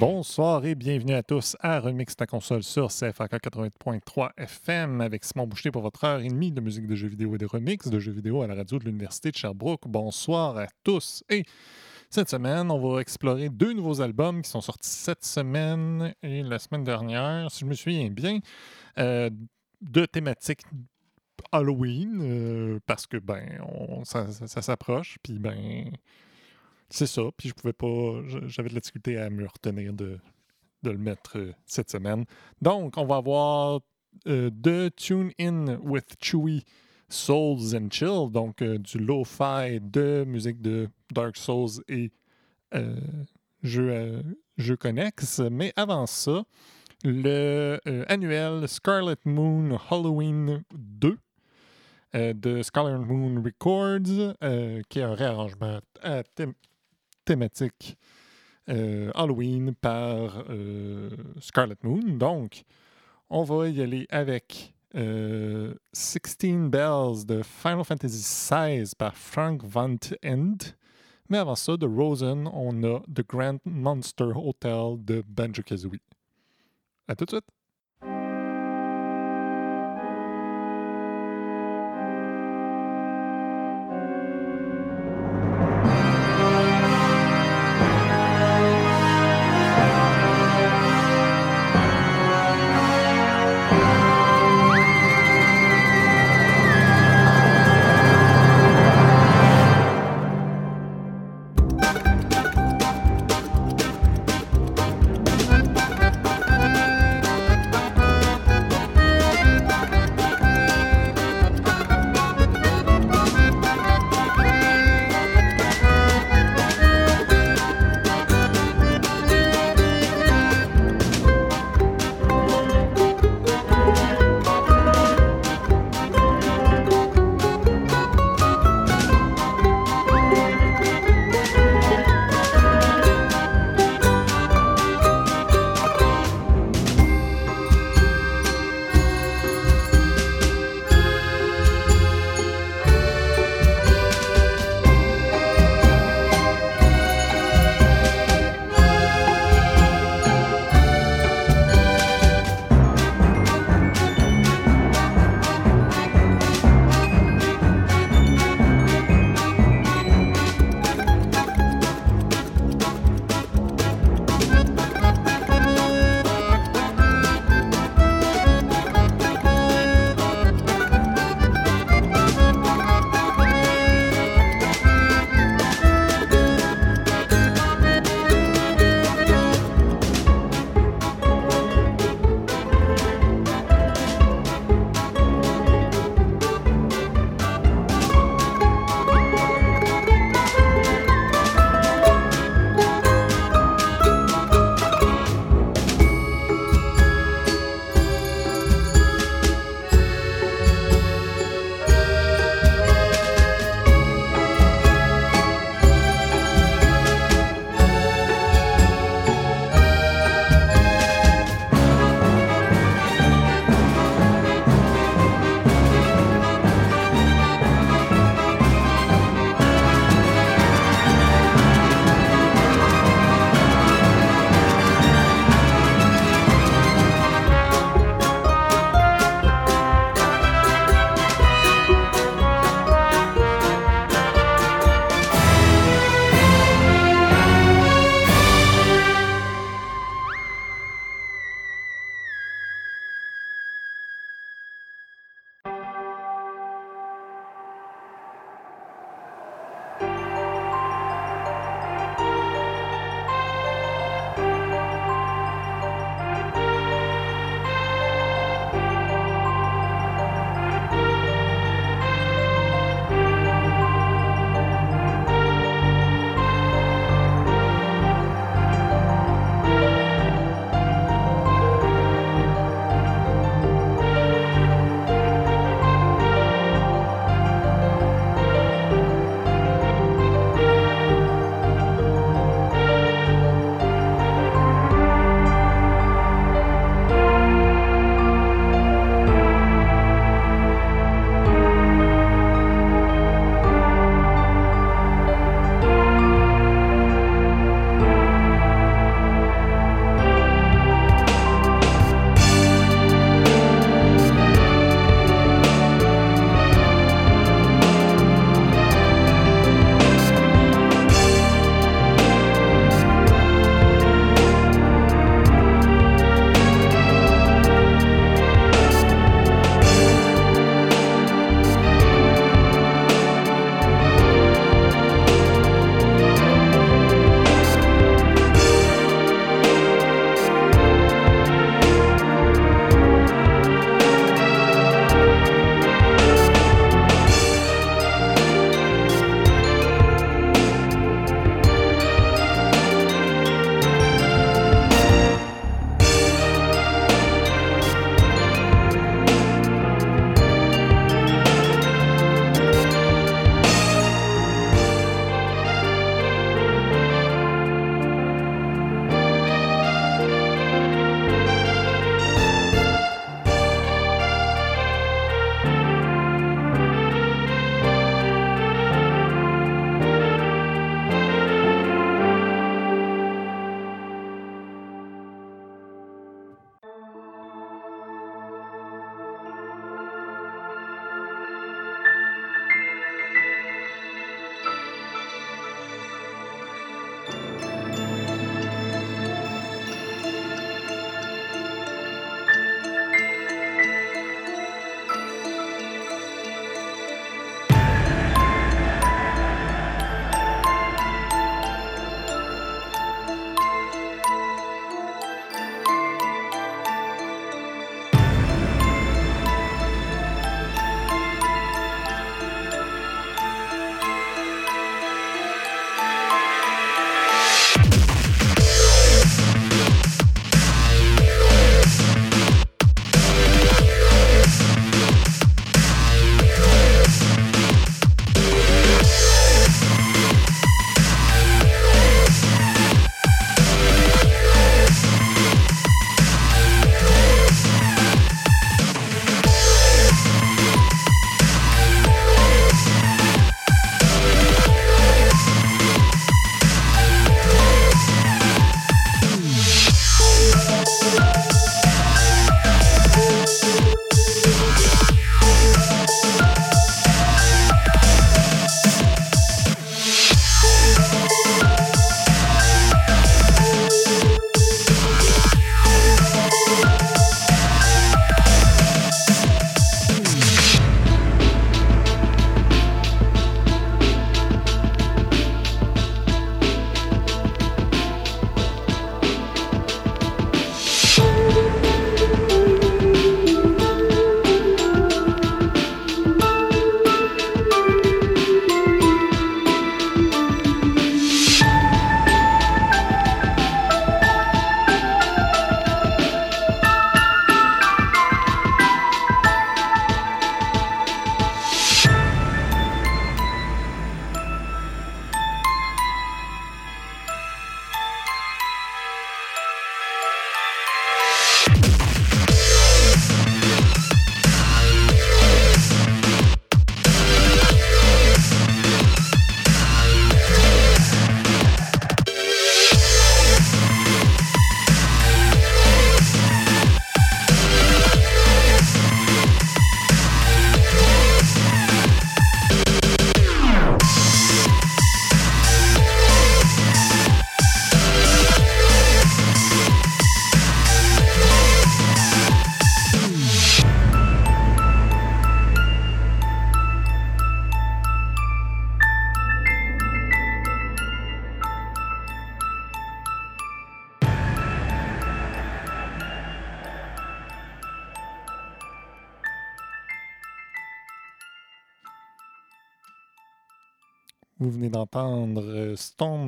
Bonsoir et bienvenue à tous à Remix ta console sur CFAK 80.3 FM avec Simon Boucher pour votre heure et demie de musique de jeux vidéo et de remix de jeux vidéo à la radio de l'Université de Sherbrooke. Bonsoir à tous. Et cette semaine, on va explorer deux nouveaux albums qui sont sortis cette semaine et la semaine dernière, si je me souviens bien, euh, de thématiques Halloween euh, parce que ben ça s'approche puis ben c'est ça. Puis je pouvais pas. J'avais de la difficulté à me retenir de, de le mettre euh, cette semaine. Donc, on va avoir euh, de Tune In with Chewy Souls and Chill, donc euh, du lo-fi de musique de Dark Souls et euh, jeux, euh, jeux connexes. Mais avant ça, le annuel Scarlet Moon Halloween 2 euh, de Scarlet Moon Records, qui est un réarrangement à thème- thématique euh, Halloween par euh, Scarlet Moon. Donc, on va y aller avec euh, 16 Bells de Final Fantasy XVI par Frank Van End. Mais avant ça, de Rosen, on a The Grand Monster Hotel de Banjo Kazooie. À tout de suite!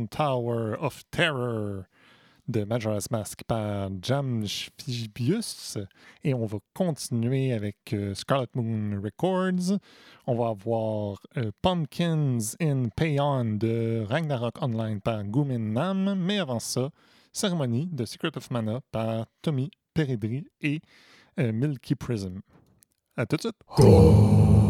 Tower of Terror de Majora's Mask par Jam Fibius. Et on va continuer avec euh, Scarlet Moon Records. On va avoir euh, Pumpkins in Payon de Ragnarok Online par Gumin Nam. Mais avant ça, Cérémonie de Secret of Mana par Tommy Peridri et Milky Prism. À tout de suite!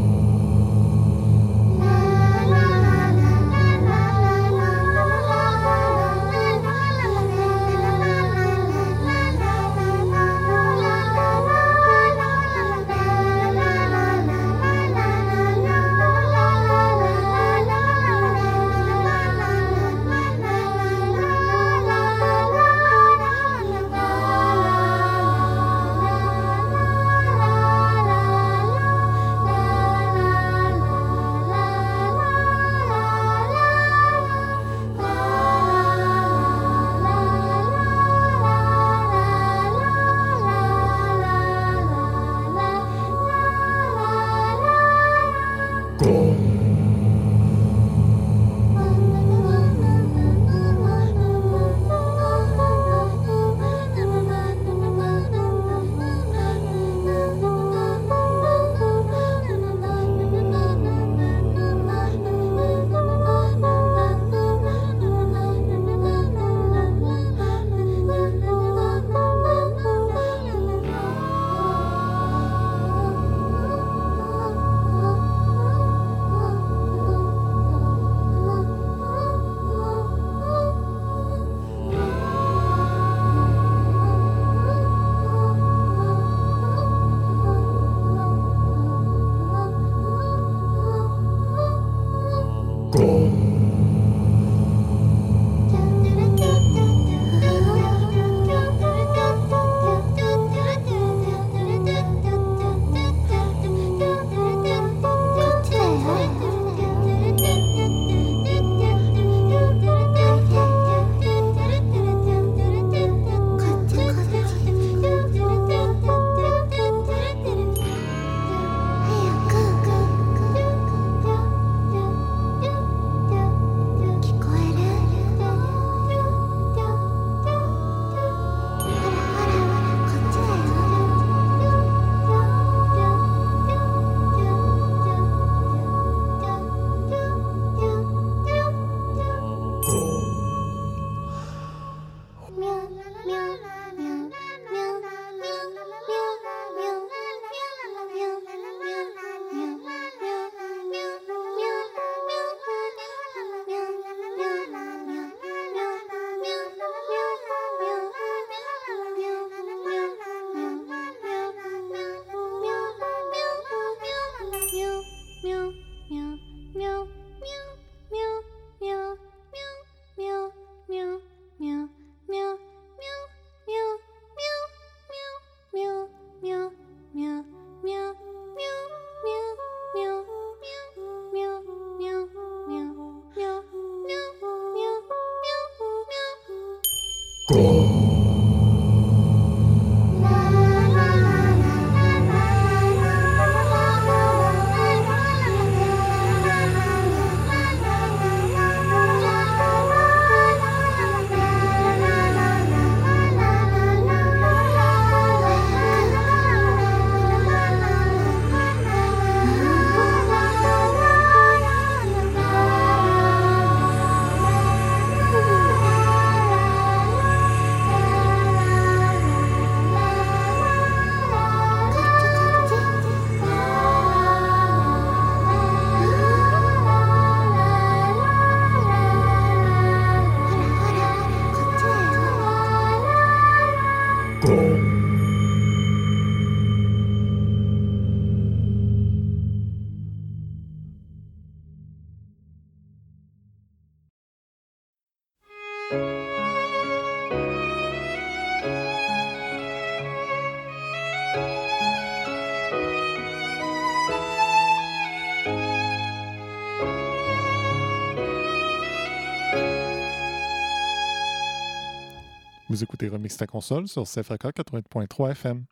Vous écoutez Remix ta console sur CFRK 80.3 FM.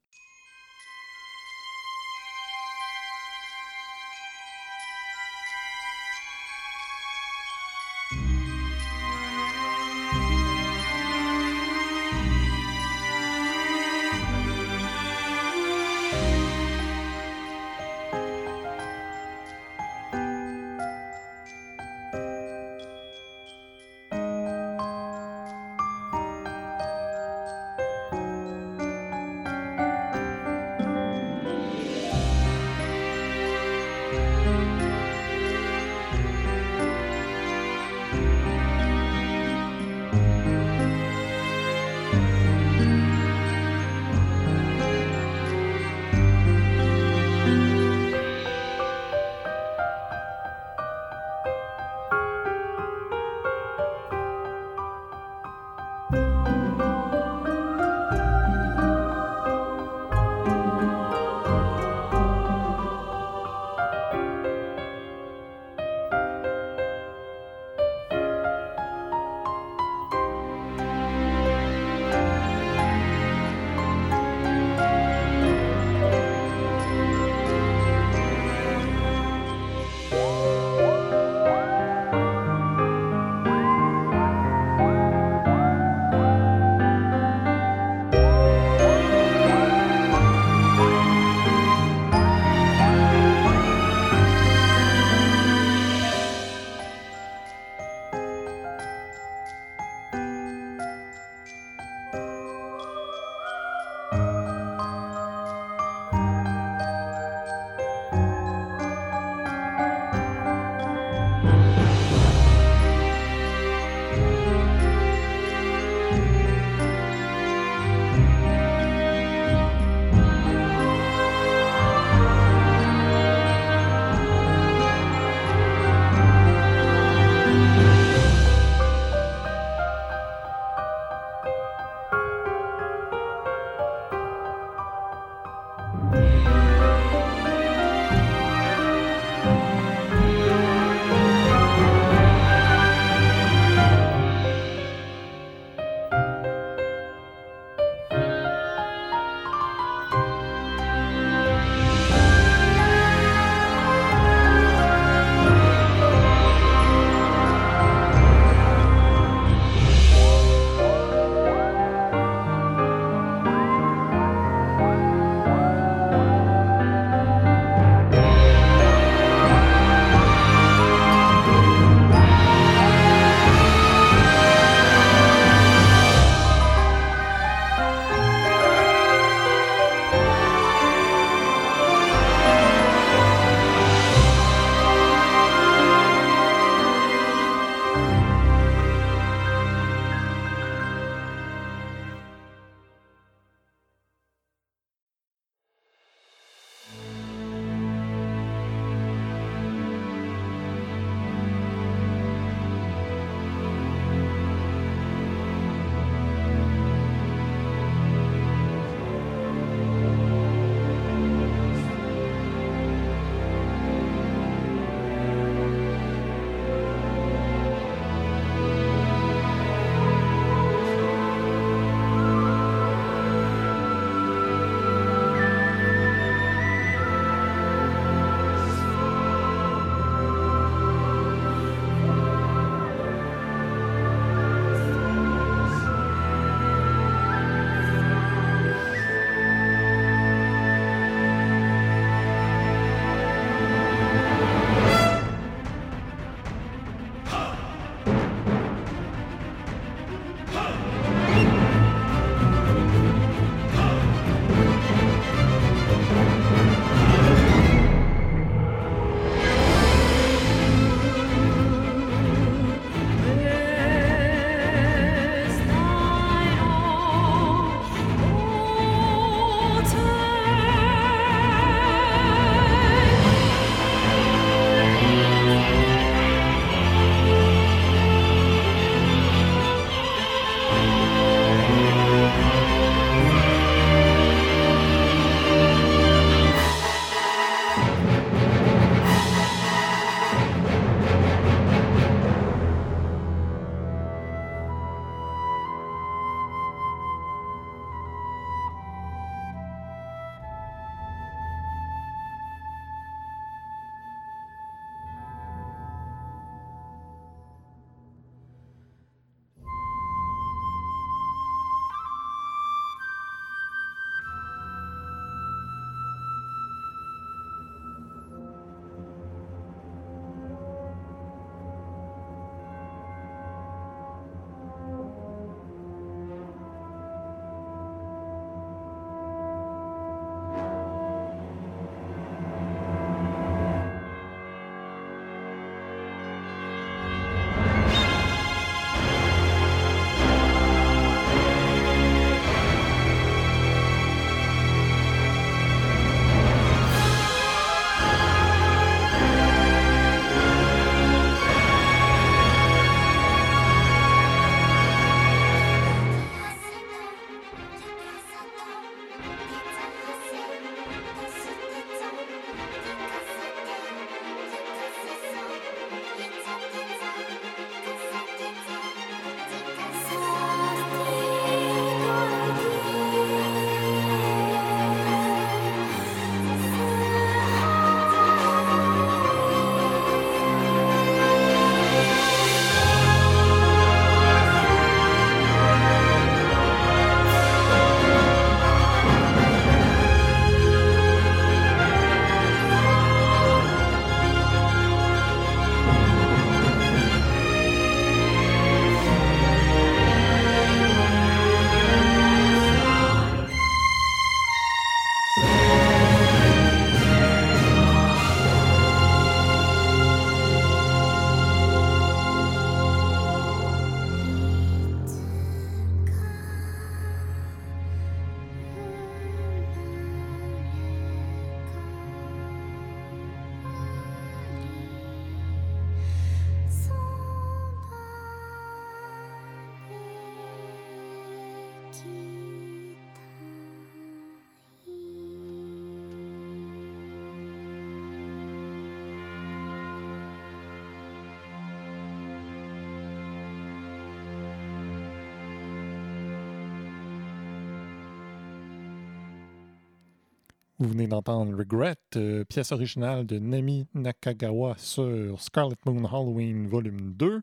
Vous venez d'entendre Regret, euh, pièce originale de Nami Nakagawa sur Scarlet Moon Halloween Volume 2.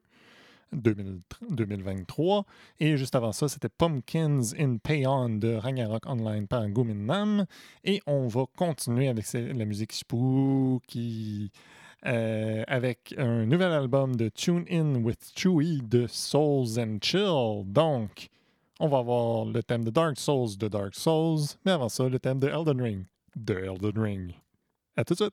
2023. Et juste avant ça, c'était Pumpkins in Payon de Ragnarok Online par Nam. Et on va continuer avec la musique spooky. Euh, avec un nouvel album de Tune In with Chewy de Souls and Chill. Donc, on va avoir le thème de Dark Souls de Dark Souls, mais avant ça, le thème de Elden Ring de Elden Ring. À tout de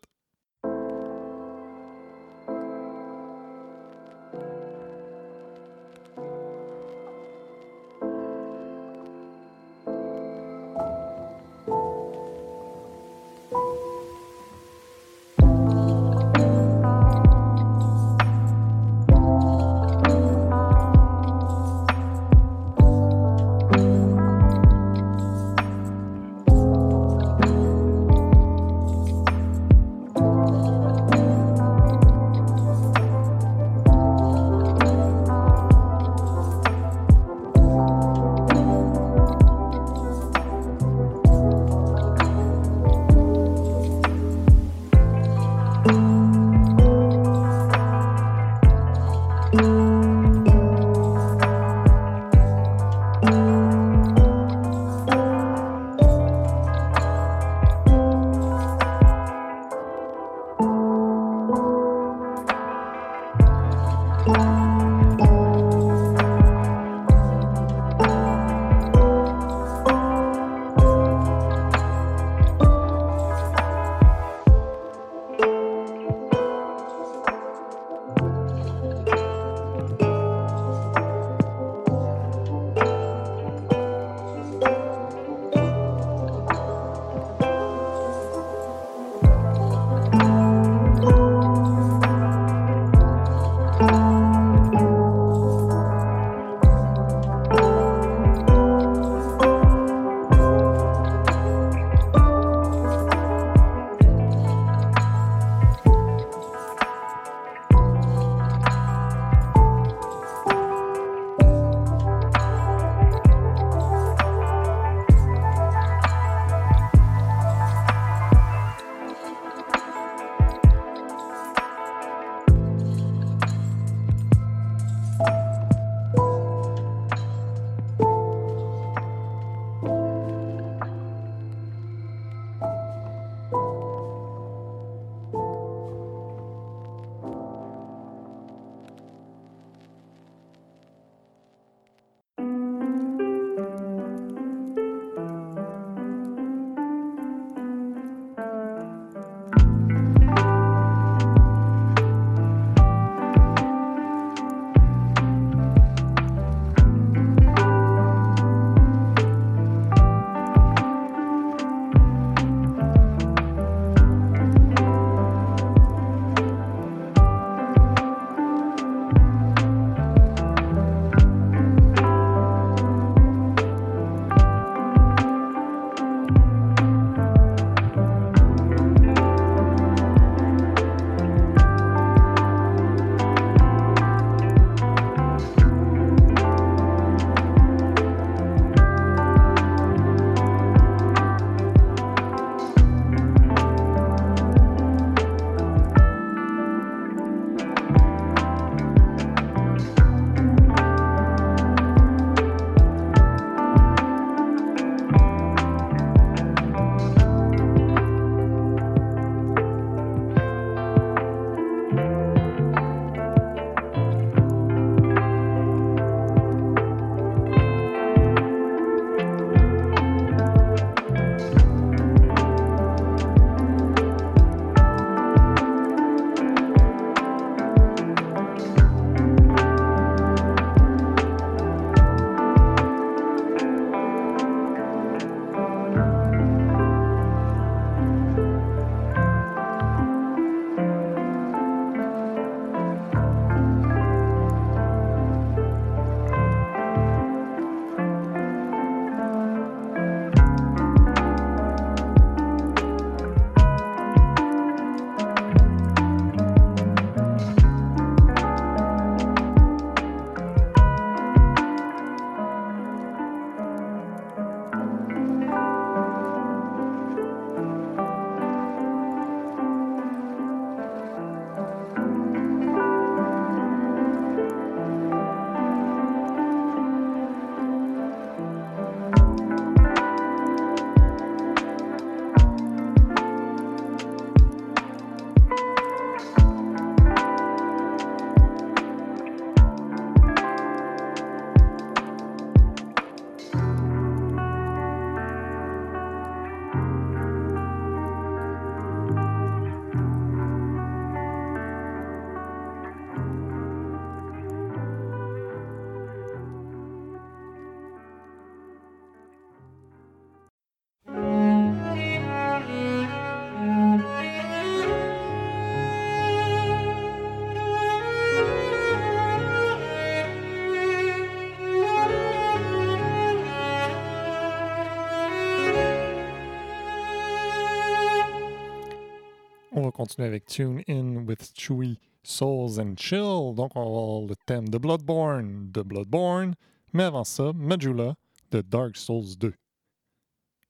suite! continuer avec Tune In with Chewy Souls and Chill. Donc, on va avoir le thème de Bloodborne, de Bloodborne. Mais avant ça, Majula de Dark Souls 2.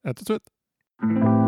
À tout de suite!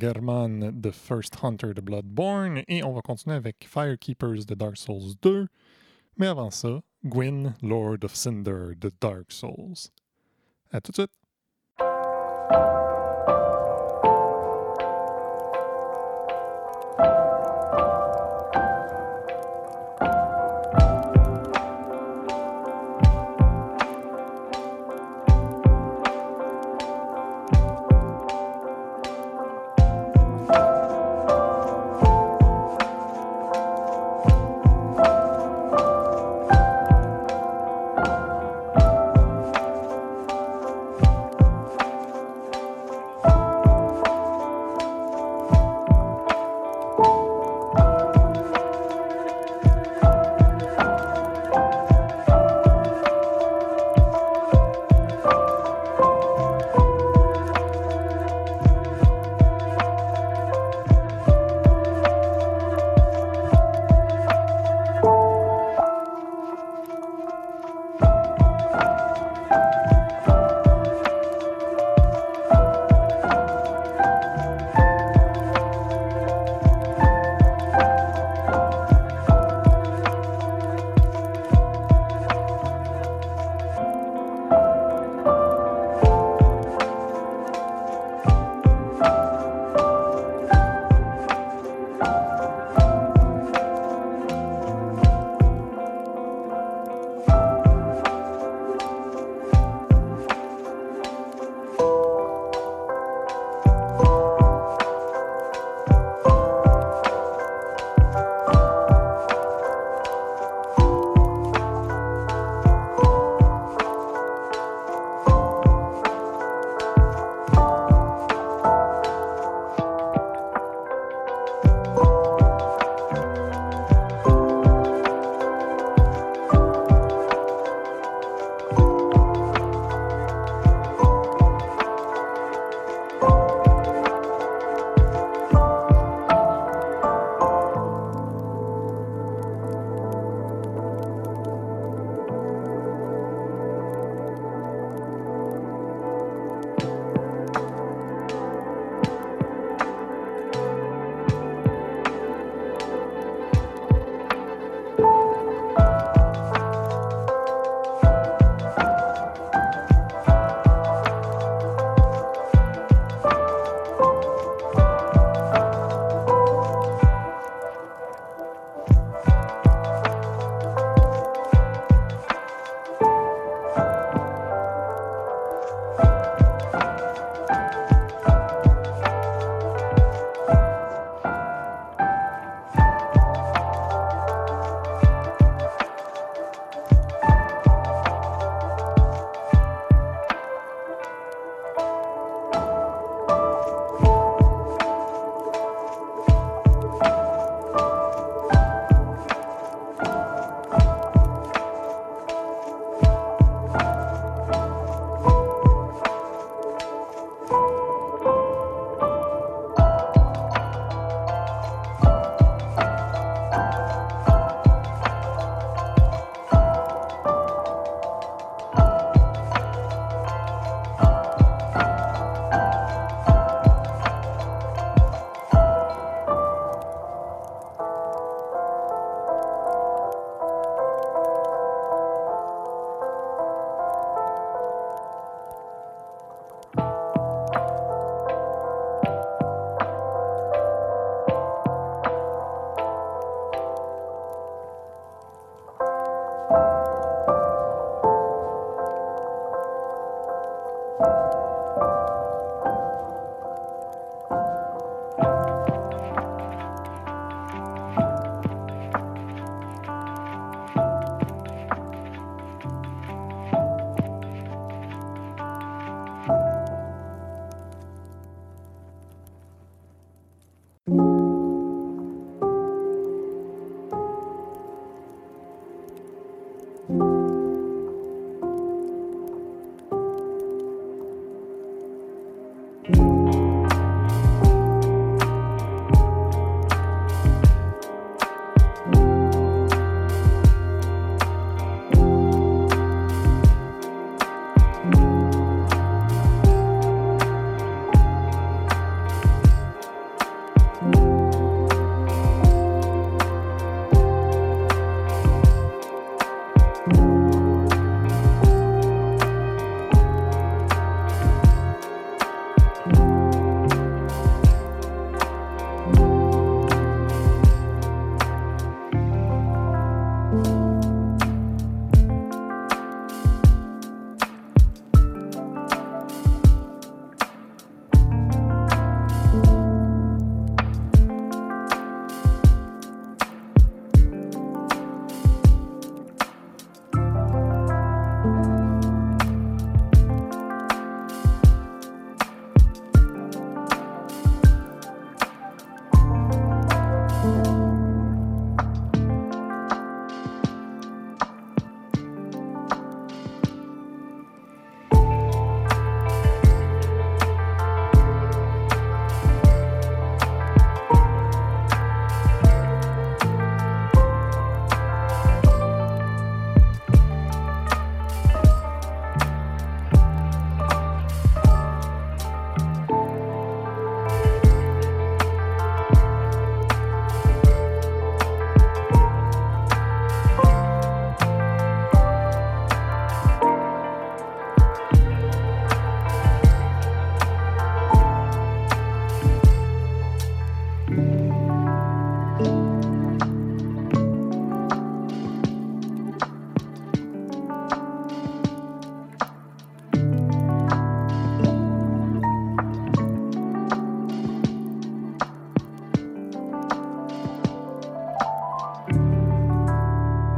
German, The First Hunter de Bloodborne, et on va continuer avec Firekeepers de Dark Souls 2. Mais avant ça, Gwyn, Lord of Cinder de Dark Souls. À tout de suite!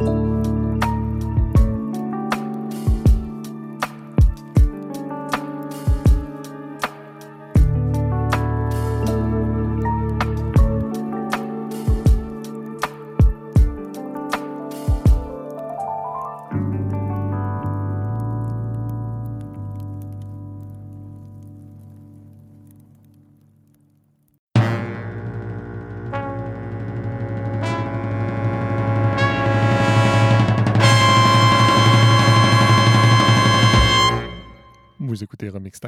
Vous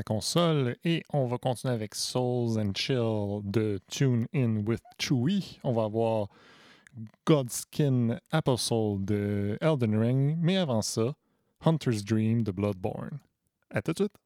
console et on va continuer avec Souls and Chill de Tune In with Chewy. On va avoir Godskin Apple Soul de Elden Ring, mais avant ça, Hunter's Dream de Bloodborne. À tout de suite!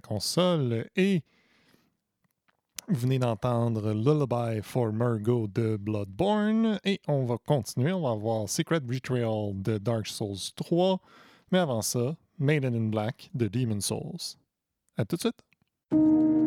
Console et vous venez d'entendre Lullaby for Murgo de Bloodborne et on va continuer. On va voir Secret Betrayal de Dark Souls 3. Mais avant ça, Maiden in Black de Demon Souls. À tout de suite!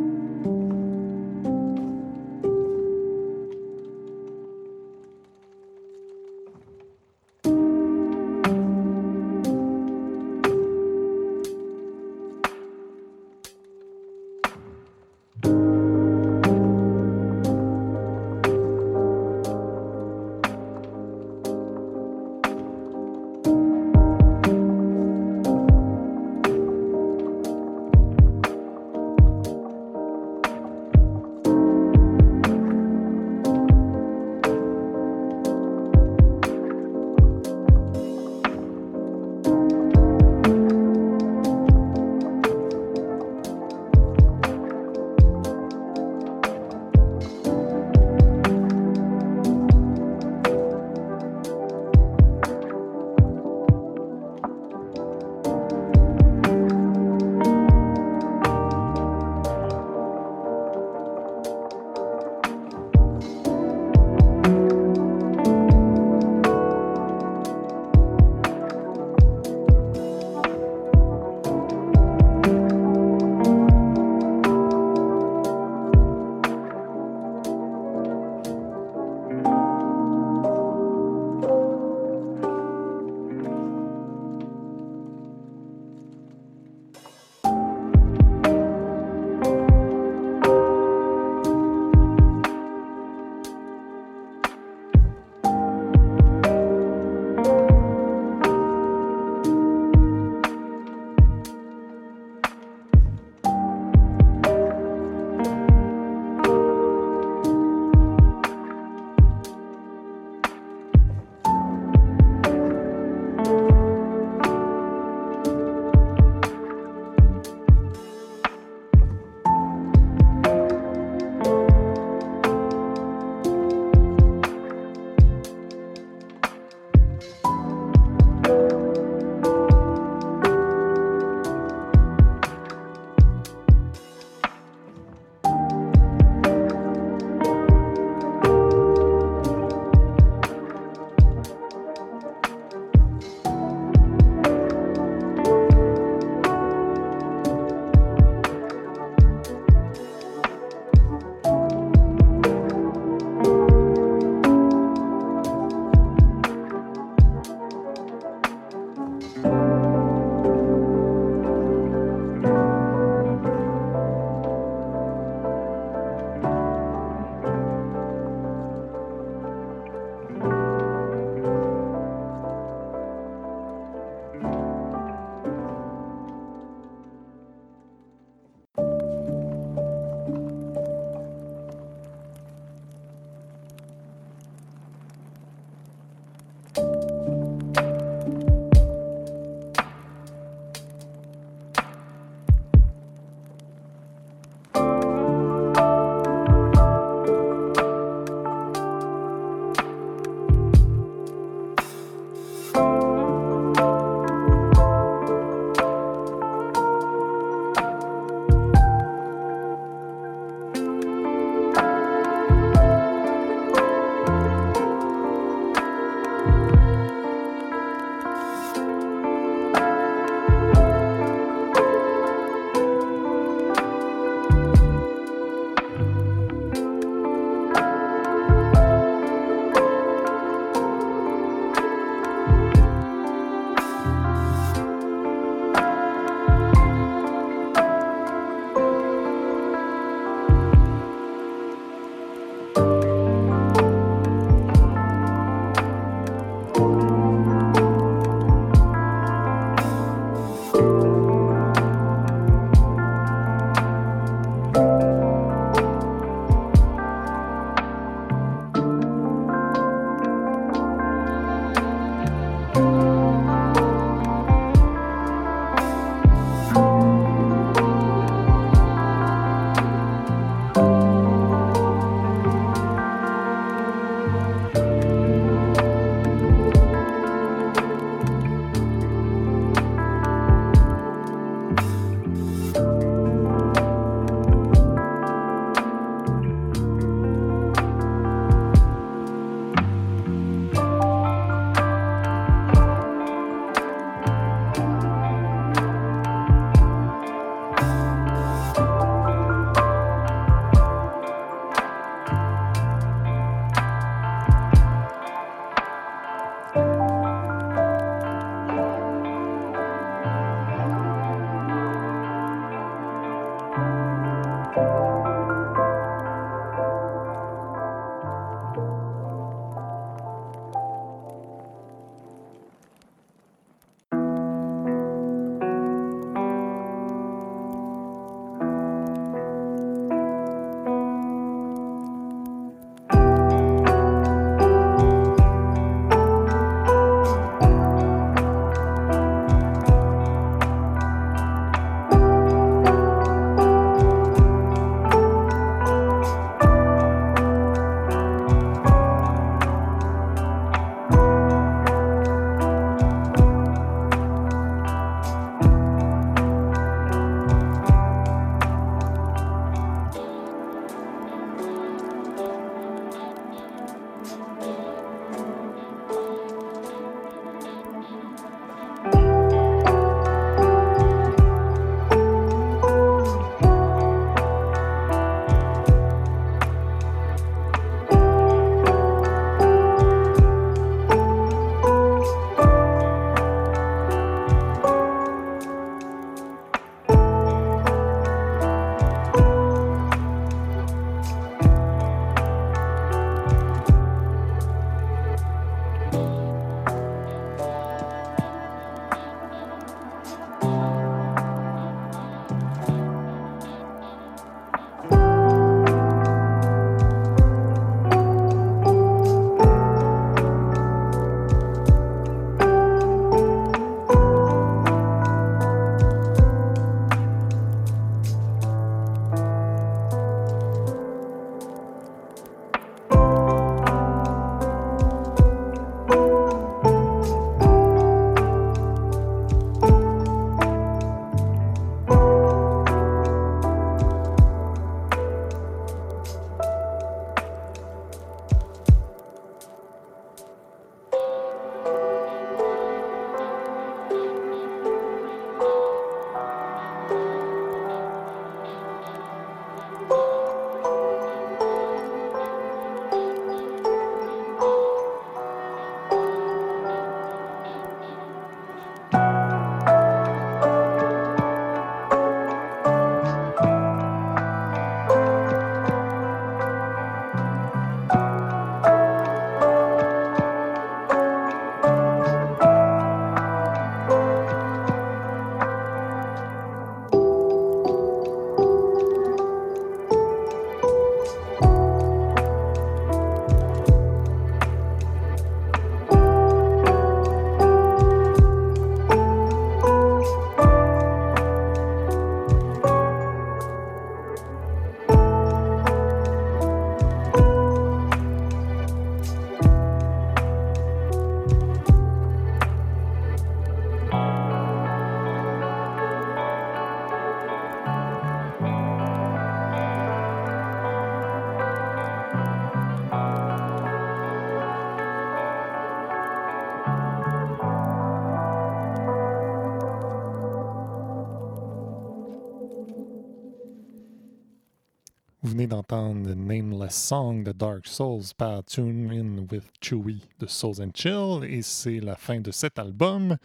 D'entendre Nameless Song de Dark Souls par Tune In with Chewy de Souls and Chill et c'est la fin de cet album.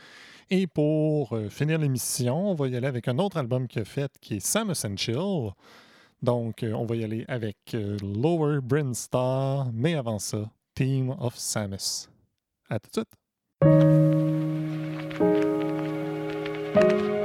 Et pour euh, finir l'émission, on va y aller avec un autre album qu'il a fait qui est Samus and Chill. Donc, euh, on va y aller avec euh, Lower Brinstar, mais avant ça, Team of Samus. À tout de suite!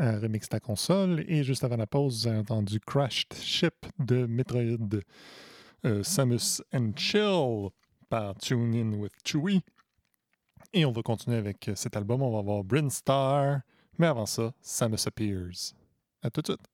À Remix ta console et juste avant la pause, vous avez entendu Crashed Ship de Metroid euh, Samus and Chill par Tune In with Chewie. Et on va continuer avec cet album. On va voir Bryn Star. Mais avant ça, Samus Appears. À tout de suite.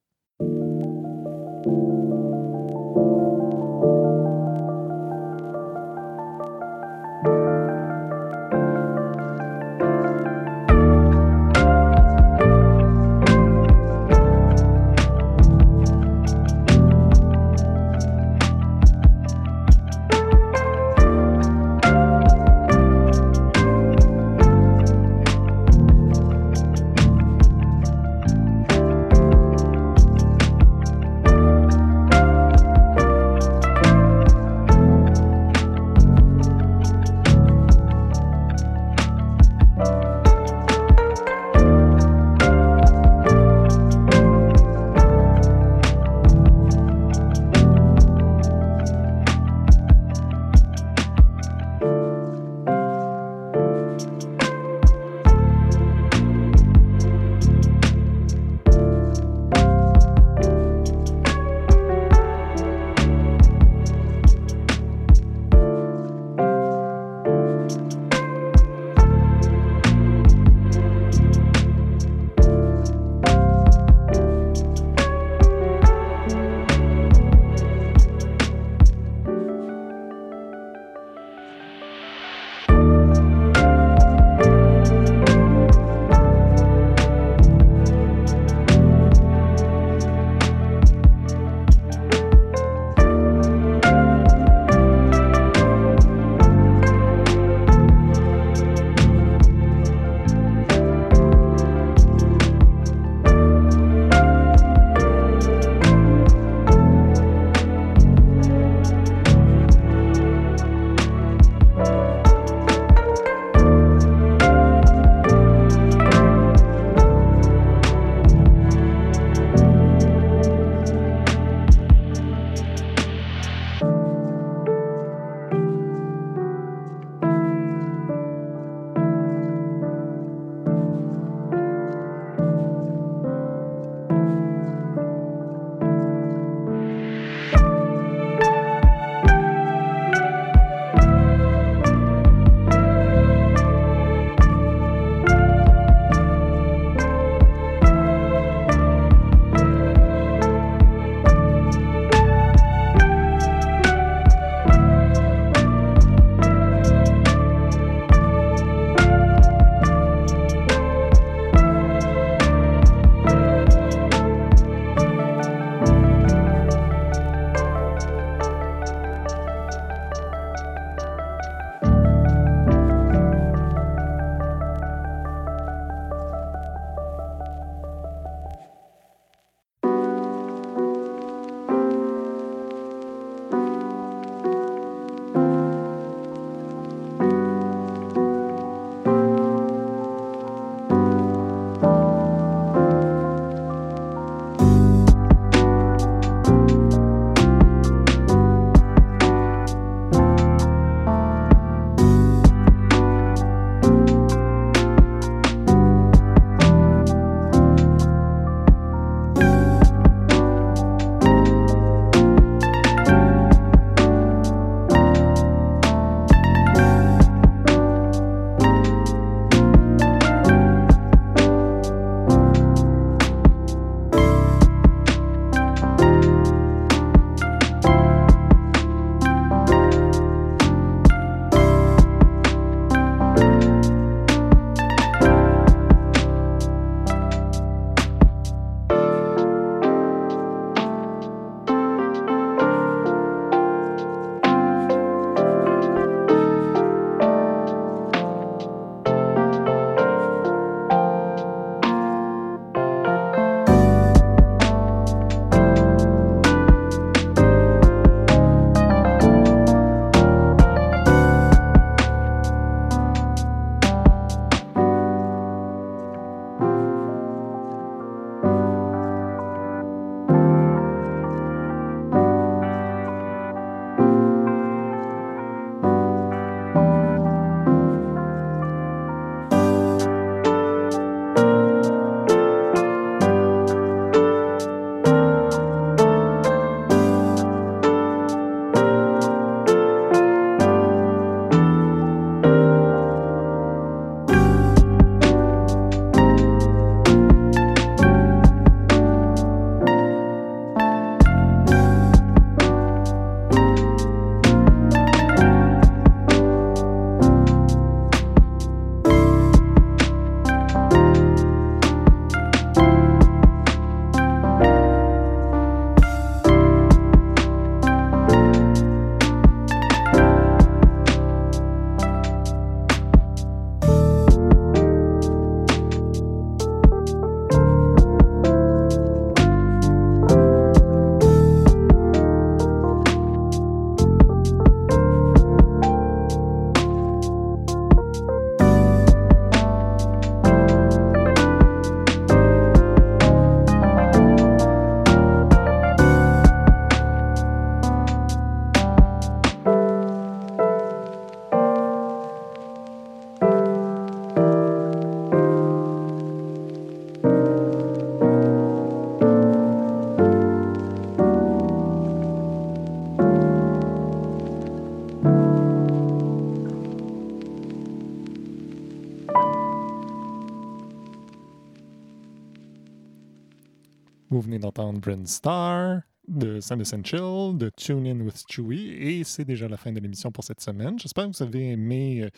D'entendre Brand Star de and Chill, de Tune In with Chewie, et c'est déjà la fin de l'émission pour cette semaine. J'espère que vous avez aimé euh,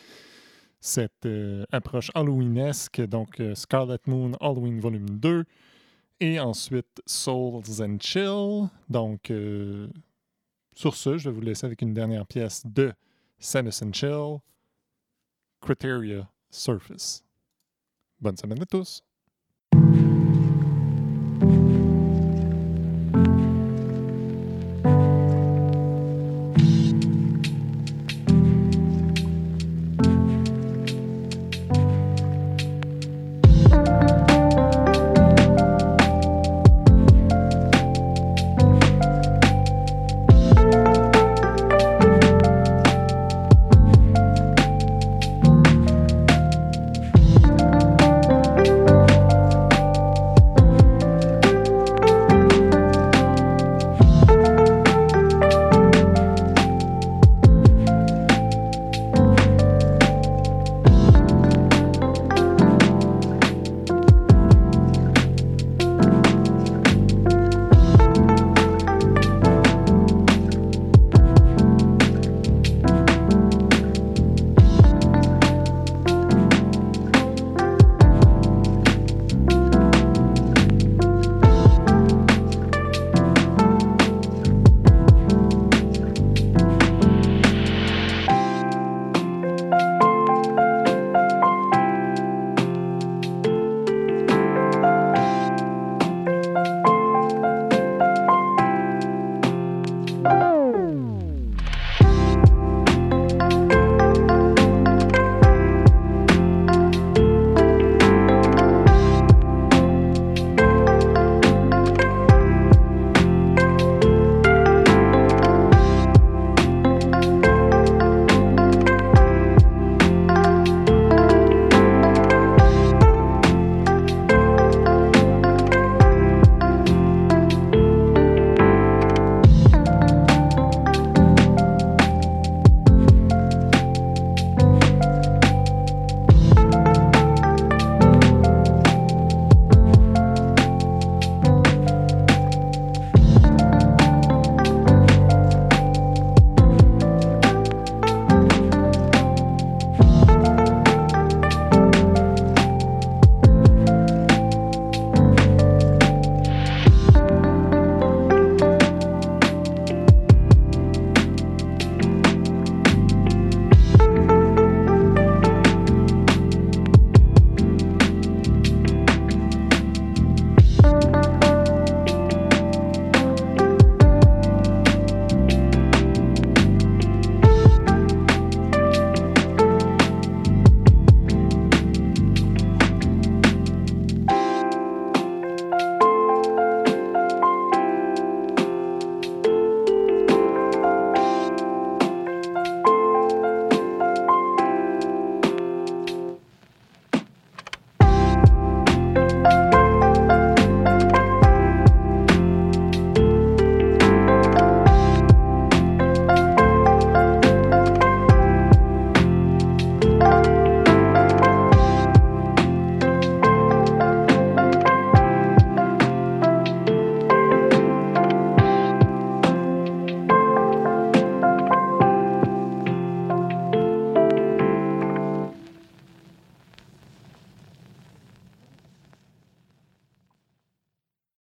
cette euh, approche Halloweenesque, donc euh, Scarlet Moon Halloween Volume 2, et ensuite Souls and Chill. Donc, sur ce, je vais vous laisser avec une dernière pièce de and Chill, Criteria Surface. Bonne semaine à tous!